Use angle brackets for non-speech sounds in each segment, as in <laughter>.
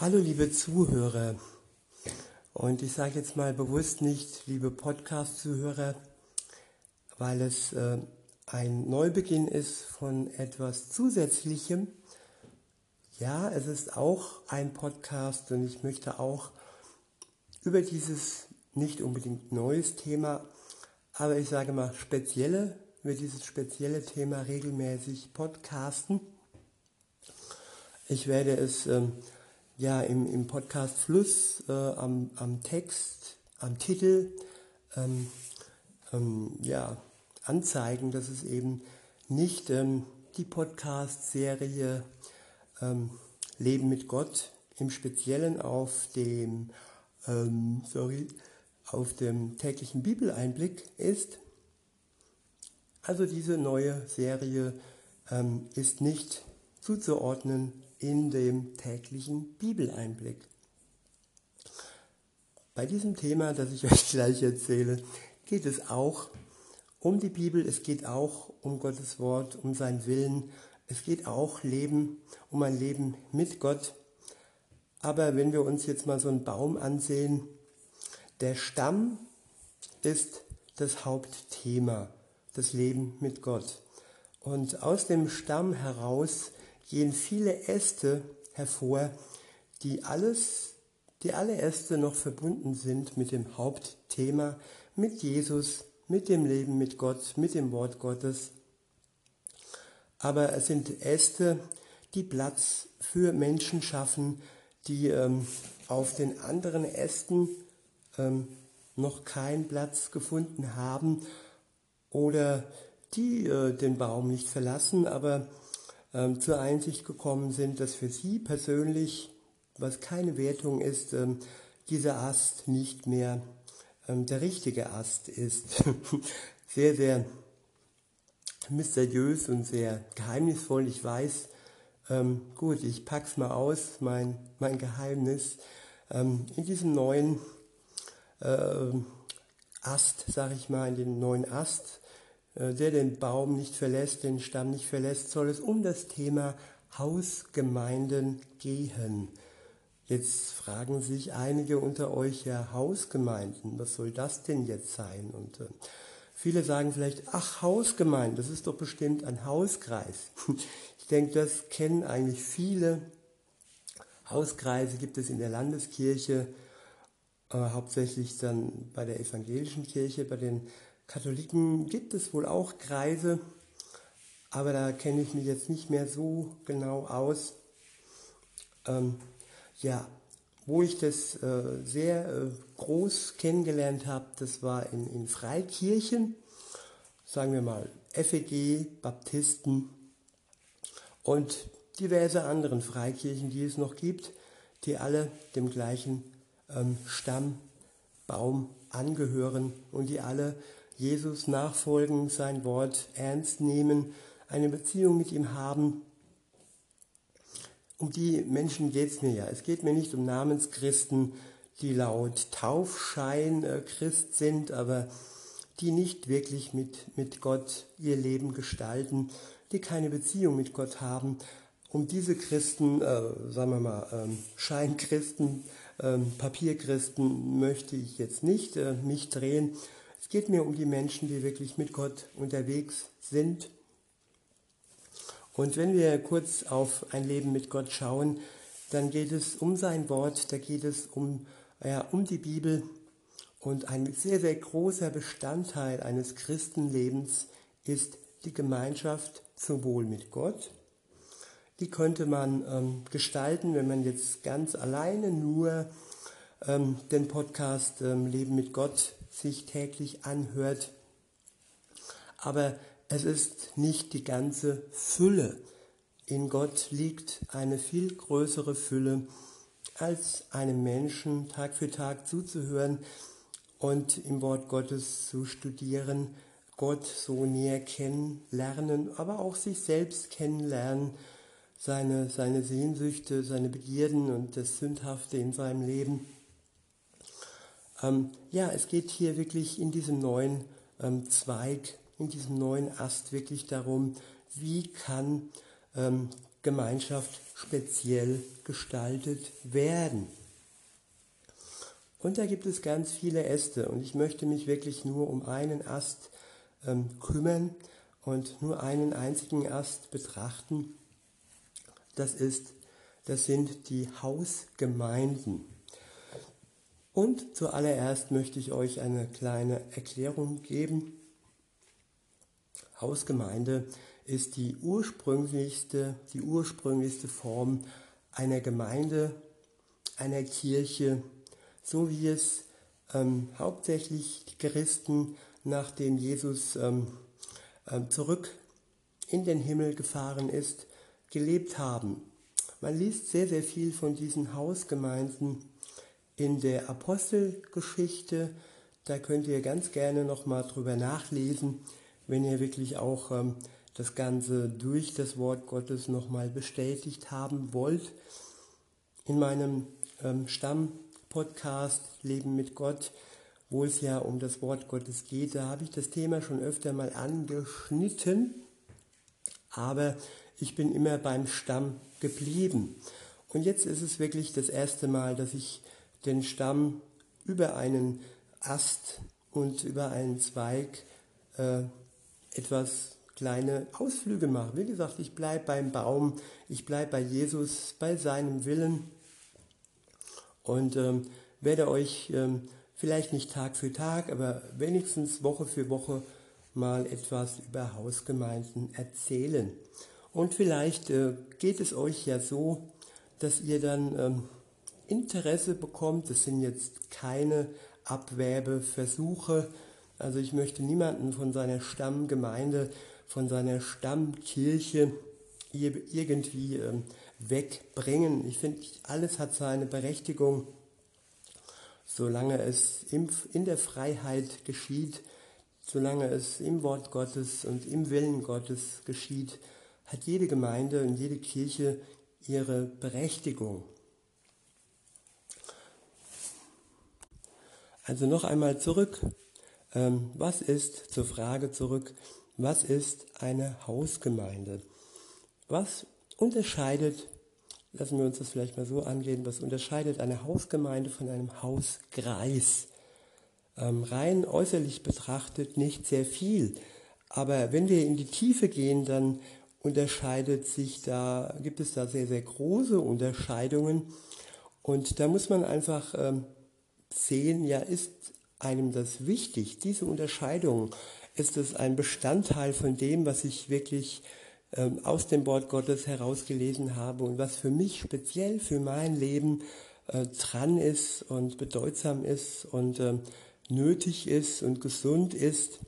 Hallo liebe Zuhörer und ich sage jetzt mal bewusst nicht liebe Podcast-Zuhörer, weil es äh, ein Neubeginn ist von etwas Zusätzlichem. Ja, es ist auch ein Podcast und ich möchte auch über dieses nicht unbedingt neues Thema, aber ich sage mal spezielle, über dieses spezielle Thema regelmäßig podcasten. Ich werde es ähm, ja im, im Podcast Fluss äh, am, am Text, am Titel ähm, ähm, ja, anzeigen, dass es eben nicht ähm, die Podcast-Serie ähm, Leben mit Gott im Speziellen auf dem, ähm, sorry, auf dem täglichen Bibeleinblick ist. Also diese neue Serie ähm, ist nicht zuzuordnen in dem täglichen Bibeleinblick. Bei diesem Thema, das ich <laughs> euch gleich erzähle, geht es auch um die Bibel, es geht auch um Gottes Wort, um seinen Willen, es geht auch Leben, um ein Leben mit Gott. Aber wenn wir uns jetzt mal so einen Baum ansehen, der Stamm ist das Hauptthema, das Leben mit Gott. Und aus dem Stamm heraus gehen viele Äste hervor, die alles, die alle Äste noch verbunden sind mit dem Hauptthema, mit Jesus, mit dem Leben mit Gott, mit dem Wort Gottes. Aber es sind Äste, die Platz für Menschen schaffen, die ähm, auf den anderen Ästen ähm, noch keinen Platz gefunden haben oder die äh, den Baum nicht verlassen, aber ähm, zur Einsicht gekommen sind, dass für sie persönlich, was keine Wertung ist, ähm, dieser Ast nicht mehr ähm, der richtige Ast ist. <laughs> sehr, sehr mysteriös und sehr geheimnisvoll. Ich weiß, ähm, gut, ich pack's mal aus, mein, mein Geheimnis. Ähm, in diesem neuen äh, Ast, sag ich mal, in dem neuen Ast, der den Baum nicht verlässt, den Stamm nicht verlässt, soll es um das Thema Hausgemeinden gehen. Jetzt fragen sich einige unter euch ja Hausgemeinden, was soll das denn jetzt sein? Und äh, viele sagen vielleicht, ach Hausgemeinden, das ist doch bestimmt ein Hauskreis. <laughs> ich denke, das kennen eigentlich viele. Hauskreise gibt es in der Landeskirche, äh, hauptsächlich dann bei der evangelischen Kirche, bei den Katholiken gibt es wohl auch Kreise, aber da kenne ich mich jetzt nicht mehr so genau aus. Ähm, ja, wo ich das äh, sehr äh, groß kennengelernt habe, das war in, in Freikirchen, sagen wir mal FEG, Baptisten und diverse anderen Freikirchen, die es noch gibt, die alle dem gleichen ähm, Stammbaum angehören und die alle Jesus nachfolgen, sein Wort ernst nehmen, eine Beziehung mit ihm haben. Um die Menschen geht es mir ja. Es geht mir nicht um Namenschristen, die laut Taufschein äh, Christ sind, aber die nicht wirklich mit, mit Gott ihr Leben gestalten, die keine Beziehung mit Gott haben. Um diese Christen, äh, sagen wir mal, ähm, Scheinchristen, ähm, Papierchristen möchte ich jetzt nicht äh, mich drehen, es geht mir um die Menschen, die wirklich mit Gott unterwegs sind. Und wenn wir kurz auf ein Leben mit Gott schauen, dann geht es um sein Wort, da geht es um, ja, um die Bibel. Und ein sehr, sehr großer Bestandteil eines Christenlebens ist die Gemeinschaft sowohl mit Gott, die könnte man ähm, gestalten, wenn man jetzt ganz alleine nur ähm, den Podcast ähm, Leben mit Gott sich täglich anhört. Aber es ist nicht die ganze Fülle. In Gott liegt eine viel größere Fülle, als einem Menschen Tag für Tag zuzuhören und im Wort Gottes zu studieren, Gott so näher kennenlernen, aber auch sich selbst kennenlernen, seine, seine Sehnsüchte, seine Begierden und das Sündhafte in seinem Leben ähm, ja, es geht hier wirklich in diesem neuen ähm, Zweig, in diesem neuen Ast wirklich darum, wie kann ähm, Gemeinschaft speziell gestaltet werden. Und da gibt es ganz viele Äste und ich möchte mich wirklich nur um einen Ast ähm, kümmern und nur einen einzigen Ast betrachten. Das ist, das sind die Hausgemeinden. Und zuallererst möchte ich euch eine kleine Erklärung geben. Hausgemeinde ist die ursprünglichste, die ursprünglichste Form einer Gemeinde, einer Kirche, so wie es ähm, hauptsächlich die Christen, nachdem Jesus ähm, äh, zurück in den Himmel gefahren ist, gelebt haben. Man liest sehr, sehr viel von diesen Hausgemeinden in der Apostelgeschichte. Da könnt ihr ganz gerne nochmal drüber nachlesen, wenn ihr wirklich auch ähm, das Ganze durch das Wort Gottes nochmal bestätigt haben wollt. In meinem ähm, Stamm Podcast Leben mit Gott, wo es ja um das Wort Gottes geht. Da habe ich das Thema schon öfter mal angeschnitten, aber ich bin immer beim Stamm geblieben. Und jetzt ist es wirklich das erste Mal, dass ich den Stamm über einen Ast und über einen Zweig äh, etwas kleine Ausflüge mache. Wie gesagt, ich bleibe beim Baum, ich bleibe bei Jesus, bei seinem Willen und ähm, werde euch ähm, vielleicht nicht Tag für Tag, aber wenigstens Woche für Woche mal etwas über Hausgemeinden erzählen. Und vielleicht äh, geht es euch ja so, dass ihr dann ähm, Interesse bekommt. Es sind jetzt keine Abwerbeversuche. Also ich möchte niemanden von seiner Stammgemeinde, von seiner Stammkirche irgendwie ähm, wegbringen. Ich finde, alles hat seine Berechtigung, solange es in der Freiheit geschieht, solange es im Wort Gottes und im Willen Gottes geschieht, hat jede Gemeinde und jede Kirche ihre Berechtigung. Also noch einmal zurück. Ähm, was ist, zur Frage zurück, was ist eine Hausgemeinde? Was unterscheidet, lassen wir uns das vielleicht mal so angehen, was unterscheidet eine Hausgemeinde von einem Hauskreis? Ähm, rein äußerlich betrachtet nicht sehr viel. Aber wenn wir in die Tiefe gehen, dann unterscheidet sich da, gibt es da sehr, sehr große Unterscheidungen. Und da muss man einfach ähm, sehen, ja, ist einem das wichtig, diese Unterscheidung? Ist es ein Bestandteil von dem, was ich wirklich ähm, aus dem Wort Gottes herausgelesen habe und was für mich speziell für mein Leben äh, dran ist und bedeutsam ist und äh, nötig ist und gesund ist,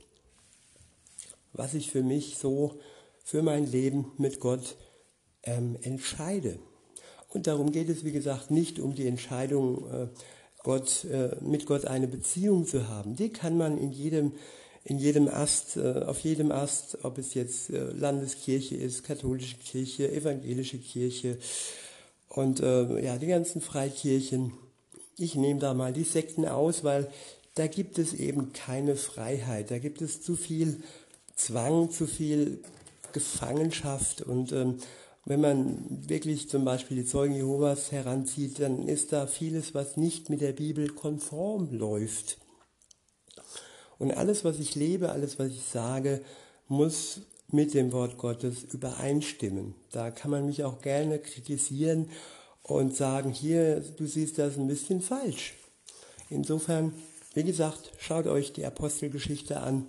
was ich für mich so für mein Leben mit Gott ähm, entscheide. Und darum geht es, wie gesagt, nicht um die Entscheidung, äh, Gott, äh, mit Gott eine Beziehung zu haben. Die kann man in jedem in jedem Ast, äh, auf jedem Ast, ob es jetzt äh, Landeskirche ist, katholische Kirche, evangelische Kirche und äh, ja, die ganzen Freikirchen. Ich nehme da mal die Sekten aus, weil da gibt es eben keine Freiheit. Da gibt es zu viel Zwang, zu viel Gefangenschaft und ähm, wenn man wirklich zum Beispiel die Zeugen Jehovas heranzieht, dann ist da vieles, was nicht mit der Bibel konform läuft. Und alles, was ich lebe, alles, was ich sage, muss mit dem Wort Gottes übereinstimmen. Da kann man mich auch gerne kritisieren und sagen, hier, du siehst das ein bisschen falsch. Insofern, wie gesagt, schaut euch die Apostelgeschichte an.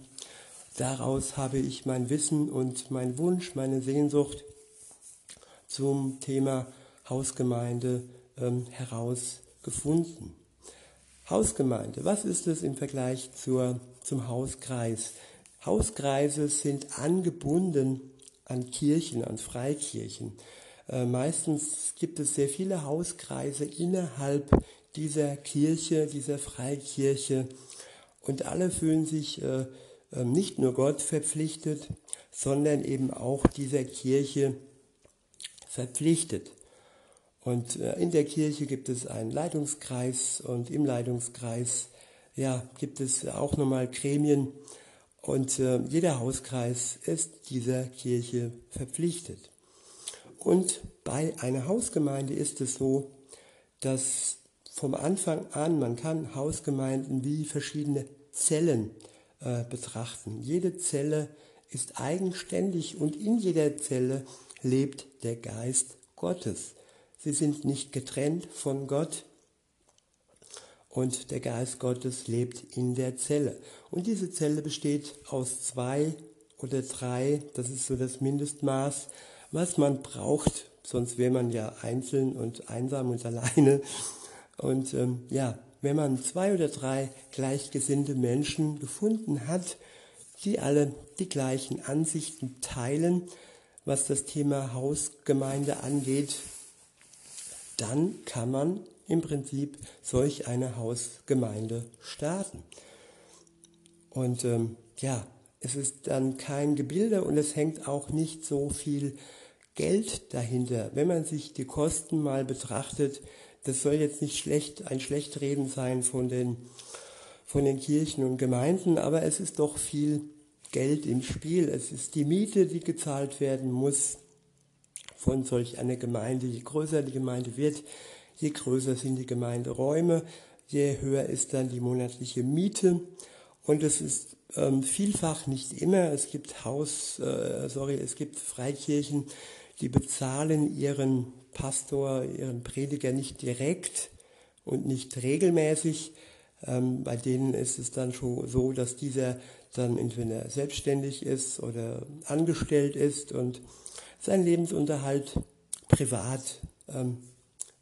Daraus habe ich mein Wissen und mein Wunsch, meine Sehnsucht zum Thema Hausgemeinde ähm, herausgefunden. Hausgemeinde, was ist es im Vergleich zur zum Hauskreis. Hauskreise sind angebunden an Kirchen, an Freikirchen. Äh, meistens gibt es sehr viele Hauskreise innerhalb dieser Kirche, dieser Freikirche. Und alle fühlen sich äh, äh, nicht nur Gott verpflichtet, sondern eben auch dieser Kirche verpflichtet. Und äh, in der Kirche gibt es einen Leitungskreis und im Leitungskreis ja, gibt es auch nochmal Gremien und äh, jeder Hauskreis ist dieser Kirche verpflichtet. Und bei einer Hausgemeinde ist es so, dass vom Anfang an, man kann Hausgemeinden wie verschiedene Zellen äh, betrachten. Jede Zelle ist eigenständig und in jeder Zelle lebt der Geist Gottes. Sie sind nicht getrennt von Gott und der Geist Gottes lebt in der Zelle. Und diese Zelle besteht aus zwei oder drei, das ist so das Mindestmaß, was man braucht, sonst wäre man ja einzeln und einsam und <laughs> alleine. Und ähm, ja, wenn man zwei oder drei gleichgesinnte Menschen gefunden hat, die alle die gleichen Ansichten teilen, was das Thema Hausgemeinde angeht, dann kann man im Prinzip solch eine Hausgemeinde starten. Und ähm, ja, es ist dann kein Gebilde und es hängt auch nicht so viel Geld dahinter. Wenn man sich die Kosten mal betrachtet, das soll jetzt nicht schlecht, ein Schlechtreden sein von den, von den Kirchen und Gemeinden, aber es ist doch viel Geld im Spiel. Es ist die Miete, die gezahlt werden muss von solch einer Gemeinde. Je größer die Gemeinde wird, je größer sind die Gemeinderäume, je höher ist dann die monatliche Miete. Und es ist ähm, vielfach nicht immer. Es gibt Haus, äh, sorry, es gibt Freikirchen, die bezahlen ihren Pastor, ihren Prediger nicht direkt und nicht regelmäßig. Ähm, bei denen ist es dann schon so, dass dieser dann entweder selbstständig ist oder angestellt ist und seinen Lebensunterhalt privat ähm,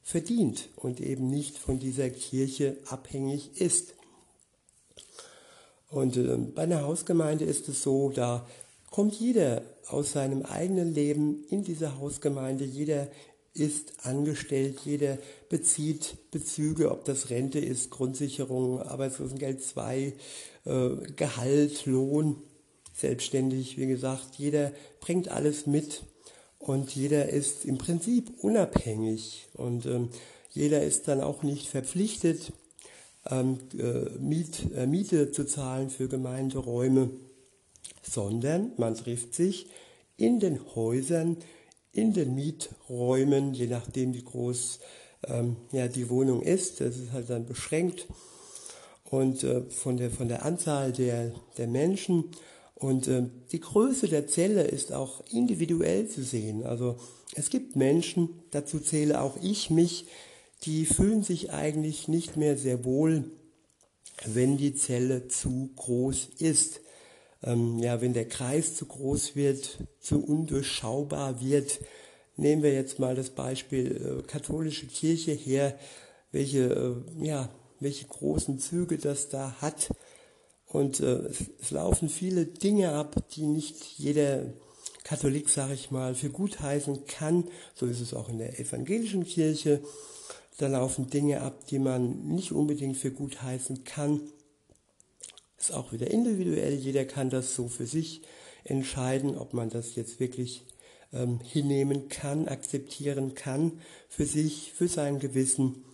verdient und eben nicht von dieser Kirche abhängig ist. Und äh, bei einer Hausgemeinde ist es so, da kommt jeder aus seinem eigenen Leben in diese Hausgemeinde, jeder ist angestellt, jeder bezieht Bezüge, ob das Rente ist, Grundsicherung, Arbeitslosengeld 2, äh, Gehalt, Lohn, selbstständig, wie gesagt, jeder bringt alles mit und jeder ist im Prinzip unabhängig. Und ähm, jeder ist dann auch nicht verpflichtet, ähm, äh, Miet, äh, Miete zu zahlen für Gemeinderäume, sondern man trifft sich in den Häusern, in den Mieträumen, je nachdem wie groß ähm, ja, die Wohnung ist. Das ist halt dann beschränkt und äh, von, der, von der Anzahl der, der Menschen. Und äh, die Größe der Zelle ist auch individuell zu sehen. Also es gibt Menschen, dazu zähle auch ich mich, die fühlen sich eigentlich nicht mehr sehr wohl, wenn die Zelle zu groß ist ähm, ja, wenn der Kreis zu groß wird, zu undurchschaubar wird, nehmen wir jetzt mal das Beispiel äh, katholische Kirche her, welche, äh, ja, welche großen Züge das da hat. Und äh, es, laufen viele Dinge ab, die nicht jeder Katholik, sage ich mal, für gut heißen kann. So ist es auch in der evangelischen Kirche. Da laufen Dinge ab, die man nicht unbedingt für gut heißen kann. Ist auch wieder individuell. Jeder kann das so für sich entscheiden, ob man das jetzt wirklich ähm, hinnehmen kann, akzeptieren kann für sich, für sein Gewissen.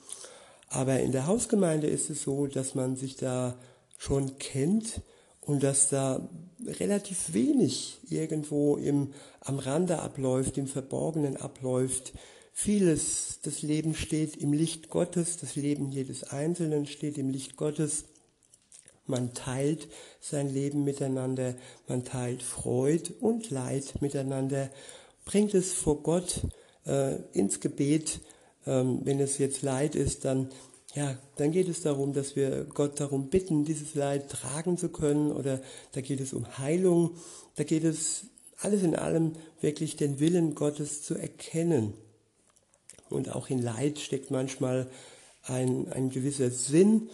Aber in der Hausgemeinde ist es so, dass man sich da schon kennt und dass da relativ wenig irgendwo im, am Rande abläuft, im Verborgenen abläuft. Vieles, das Leben steht im Licht Gottes, das Leben jedes Einzelnen steht im Licht Gottes. Man teilt sein Leben miteinander, man teilt Freud und Leid miteinander, bringt es vor Gott äh, ins Gebet. Ähm, wenn es jetzt Leid ist, dann, ja, dann geht es darum, dass wir Gott darum bitten, dieses Leid tragen zu können oder da geht es um Heilung, da geht es alles in allem wirklich den Willen Gottes zu erkennen. Und auch in Leid steckt manchmal ein, ein gewisser Sinn.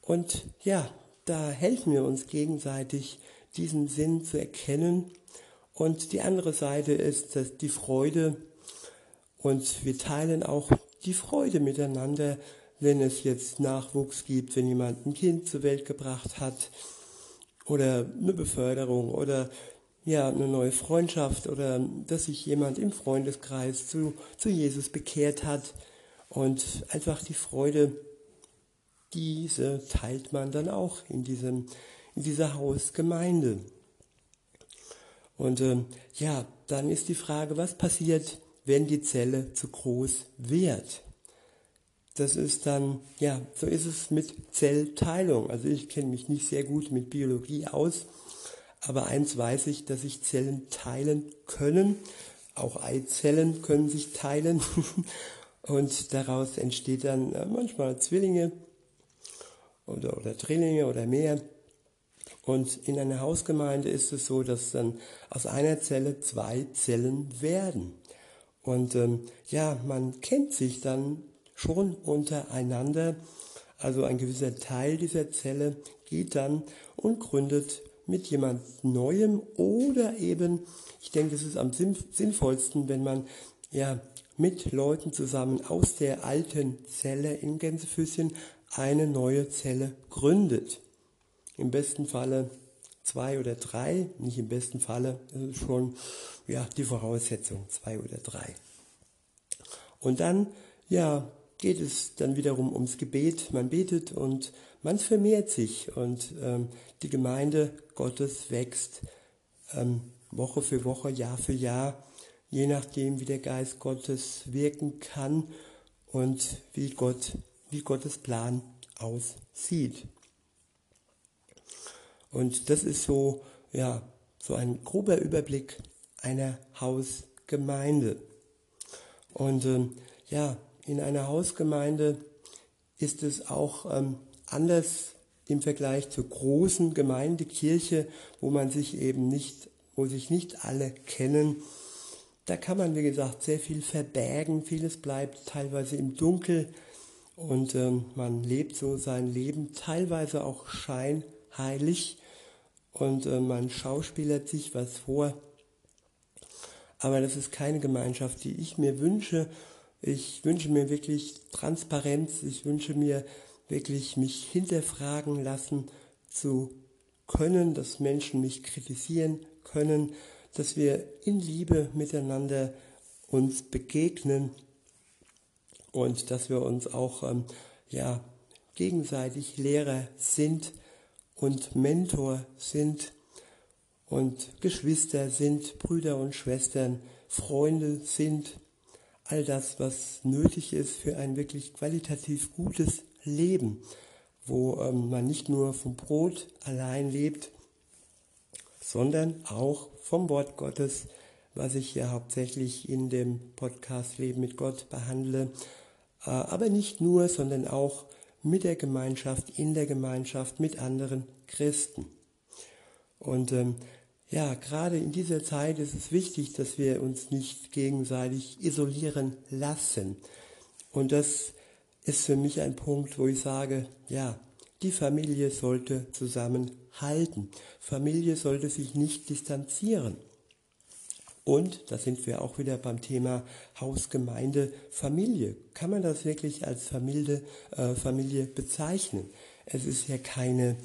Und ja, da helfen wir uns gegenseitig, diesen Sinn zu erkennen. Und die andere Seite ist dass die Freude. Und wir teilen auch die Freude miteinander, wenn es jetzt Nachwuchs gibt, wenn jemand ein Kind zur Welt gebracht hat oder eine Beförderung oder ja, eine neue Freundschaft oder dass sich jemand im Freundeskreis zu, zu Jesus bekehrt hat und einfach die Freude diese teilt man dann auch in, diesem, in dieser Hausgemeinde. Und ähm, ja, dann ist die Frage, was passiert wenn die Zelle zu groß wird. Das ist dann, ja, so ist es mit Zellteilung. Also ich kenne mich nicht sehr gut mit Biologie aus, aber eins weiß ich, dass sich Zellen teilen können. Auch Eizellen können sich teilen. <laughs> Und daraus entsteht dann äh, manchmal Zwillinge oder, oder Drillinge oder mehr. Und in einer Hausgemeinde ist es so, dass dann aus einer Zelle zwei Zellen werden. Und ähm, ja, man kennt sich dann schon untereinander. Also ein gewisser Teil dieser Zelle geht dann und gründet mit jemand Neuem oder eben, ich denke, es ist am sinnvollsten, wenn man ja mit Leuten zusammen aus der alten Zelle in Gänsefüßchen eine neue Zelle gründet. Im besten Falle zwei oder drei, nicht im besten Falle, das ist schon ja, die Voraussetzung, zwei oder drei. Und dann, ja, geht es dann wiederum ums Gebet. Man betet und man vermehrt sich und ähm, die Gemeinde Gottes wächst ähm, Woche für Woche, Jahr für Jahr, je nachdem, wie der Geist Gottes wirken kann und wie Gott, wie Gottes Plan aussieht. Und das ist so, ja, so ein grober Überblick einer Hausgemeinde. Und ähm, ja, in einer Hausgemeinde ist es auch ähm, anders im Vergleich zur großen Gemeindekirche, wo man sich eben nicht, wo sich nicht alle kennen. Da kann man, wie gesagt, sehr viel verbergen, vieles bleibt teilweise im Dunkel und ähm, man lebt so sein Leben teilweise auch scheinheilig und äh, man schauspielert sich was vor. Aber das ist keine Gemeinschaft, die ich mir wünsche. Ich wünsche mir wirklich Transparenz. Ich wünsche mir wirklich mich hinterfragen lassen zu können, dass Menschen mich kritisieren können, dass wir in Liebe miteinander uns begegnen und dass wir uns auch ähm, ja, gegenseitig Lehrer sind und Mentor sind und Geschwister sind, Brüder und Schwestern, Freunde sind, all das, was nötig ist für ein wirklich qualitativ gutes Leben, wo ähm, man nicht nur vom Brot allein lebt, sondern auch vom Wort Gottes, was ich ja hauptsächlich in dem Podcast Leben mit Gott behandle, aber nicht nur, sondern auch mit der Gemeinschaft, in der Gemeinschaft mit anderen Christen. Und ähm, ja, gerade in dieser Zeit ist es wichtig, dass wir uns nicht gegenseitig isolieren lassen. Und das ist für mich ein Punkt, wo ich sage, ja, die Familie sollte zusammenhalten. Familie sollte sich nicht distanzieren. Und da sind wir auch wieder beim Thema Haus, Gemeinde, Familie. Kann man das wirklich als Familie, äh, Familie bezeichnen? Es ist ja keine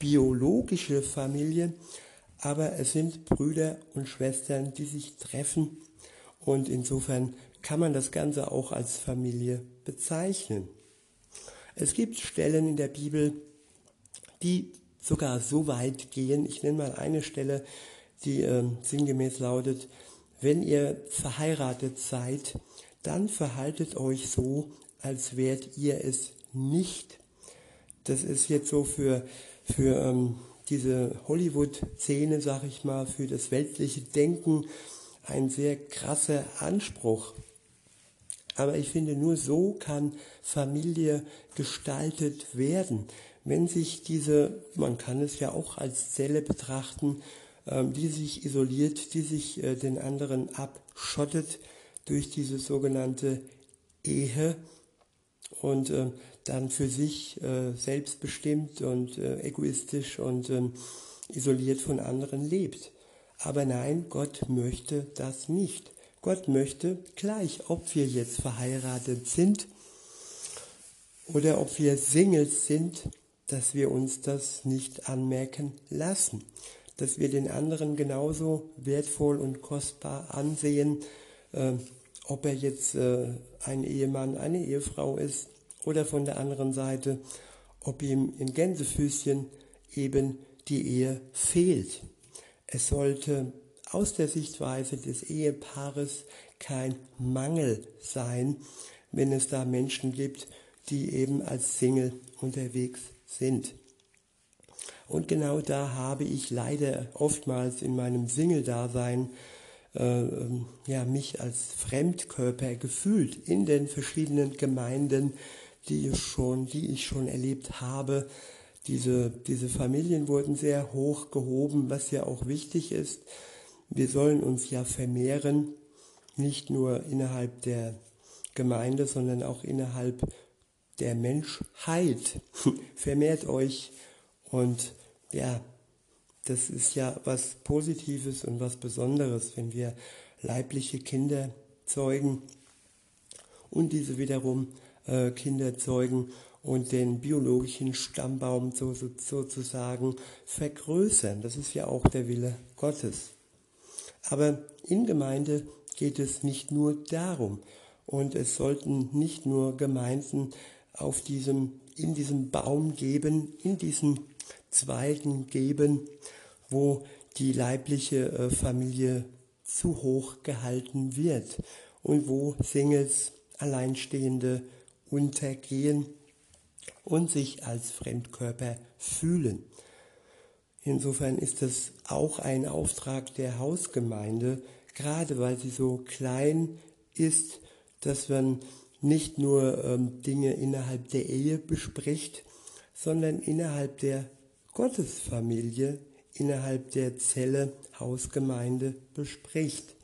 biologische Familie, aber es sind Brüder und Schwestern, die sich treffen und insofern kann man das Ganze auch als Familie bezeichnen. Es gibt Stellen in der Bibel, die sogar so weit gehen. Ich nenne mal eine Stelle, die äh, sinngemäß lautet, wenn ihr verheiratet seid, dann verhaltet euch so, als wärt ihr es nicht. Das ist jetzt so für, für ähm, diese Hollywood-Szene, sag ich mal, für das weltliche Denken ein sehr krasser Anspruch. Aber ich finde, nur so kann Familie gestaltet werden. Wenn sich diese, man kann es ja auch als Zelle betrachten, die sich isoliert, die sich äh, den anderen abschottet durch diese sogenannte Ehe und äh, dann für sich äh, selbstbestimmt und egoistisch und ähm, isoliert von anderen lebt. Aber nein, Gott möchte das nicht. Gott möchte gleich, ob wir jetzt verheiratet sind oder ob wir Singles sind, dass wir uns das nicht anmerken lassen dass wir den anderen genauso wertvoll und kostbar ansehen, äh, ob er jetzt äh, ein Ehemann, eine Ehefrau ist oder von der anderen Seite, ob ihm in Gänsefüßchen eben die Ehe fehlt. Es sollte aus der Sichtweise des Ehepaares kein Mangel sein, wenn es da Menschen gibt, die eben als Single unterwegs sind. Und genau da habe ich leider oftmals in meinem Single-Dasein äh, ähm, ja, mich als Fremdkörper gefühlt in den verschiedenen Gemeinden, die ich schon, die ich schon erlebt habe. Diese, diese Familien wurden sehr hoch gehoben, was ja auch wichtig ist. Wir sollen uns ja vermehren, nicht nur innerhalb der Gemeinde, sondern auch innerhalb der Menschheit. <laughs> Vermehrt euch und ja, das ist ja was Positives und was Besonderes, wenn wir leibliche Kinder zeugen und diese wiederum äh, Kinder zeugen und den biologischen Stammbaum so, so, sozusagen vergrößern. Das ist ja auch der Wille Gottes. Aber in Gemeinde geht es nicht nur darum. Und es sollten nicht nur Gemeinden auf diesem, in diesem Baum geben, in diesen Zweigen geben, wo die leibliche äh, Familie zu hoch gehalten wird und wo Singles, Alleinstehende untergehen und sich als Fremdkörper fühlen. Insofern ist es auch ein Auftrag der Hausgemeinde, gerade weil sie so klein ist, dass man nicht nur ähm, Dinge innerhalb der Ehe bespricht, sondern innerhalb der Gottesfamilie, innerhalb der Zelle Hausgemeinde bespricht.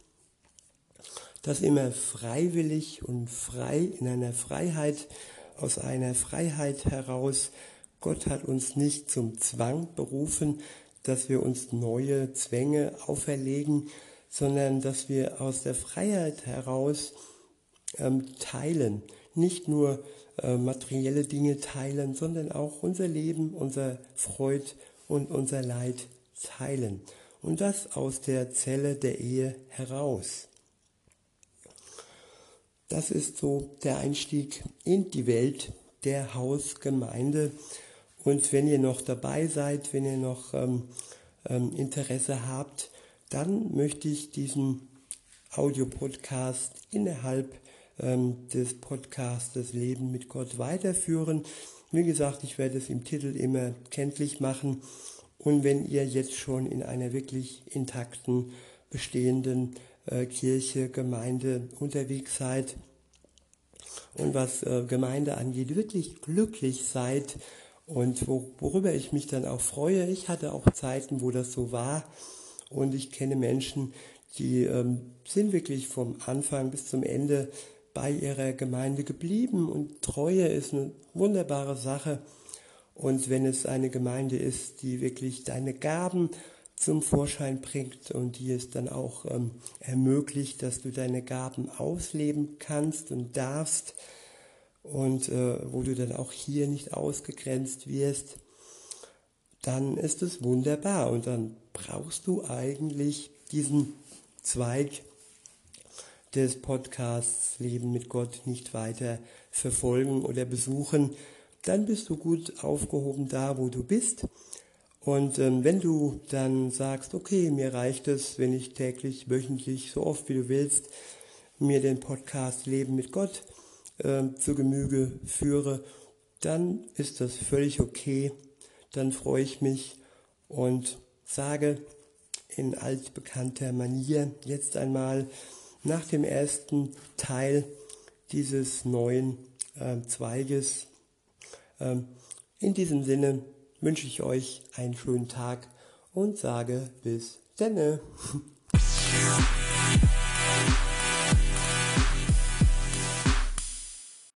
Das immer freiwillig und frei in einer Freiheit, aus einer Freiheit heraus. Gott hat uns nicht zum Zwang berufen, dass wir uns neue Zwänge auferlegen, sondern dass wir aus der Freiheit heraus ähm, teilen. Nicht nur äh, materielle Dinge teilen, sondern auch unser Leben, unser Freud und unser Leid teilen. Und das aus der Zelle der Ehe heraus. Das ist so der Einstieg in die Welt der Hausgemeinde. Und wenn ihr noch dabei seid, wenn ihr noch ähm, ähm, Interesse habt, dann möchte ich diesen Audiopodcast innerhalb ähm, des Podcastes Leben mit Gott weiterführen. Wie gesagt, ich werde es im Titel immer kenntlich machen. Und wenn ihr jetzt schon in einer wirklich intakten, bestehenden äh, Kirche, Gemeinde unterwegs seid und was äh, Gemeinde angeht, wirklich glücklich seid und wo, worüber ich mich dann auch freue. Ich hatte auch Zeiten, wo das so war und ich kenne Menschen, die ähm, sind wirklich vom Anfang bis zum Ende bei ihrer Gemeinde geblieben und Treue ist eine wunderbare Sache. Und wenn es eine Gemeinde ist, die wirklich deine Gaben zum Vorschein bringt und die es dann auch ähm, ermöglicht, dass du deine Gaben ausleben kannst und darfst und äh, wo du dann auch hier nicht ausgegrenzt wirst, dann ist es wunderbar und dann brauchst du eigentlich diesen Zweig des Podcasts Leben mit Gott nicht weiter verfolgen oder besuchen, dann bist du gut aufgehoben da, wo du bist. Und ähm, wenn du dann sagst, okay, mir reicht es, wenn ich täglich, wöchentlich, so oft wie du willst, mir den Podcast Leben mit Gott äh, zu Gemüge führe, dann ist das völlig okay. Dann freue ich mich und sage in altbekannter Manier jetzt einmal, nach dem ersten Teil dieses neuen äh, Zweiges. Ähm, in diesem Sinne wünsche ich euch einen schönen Tag und sage bis denne. <laughs>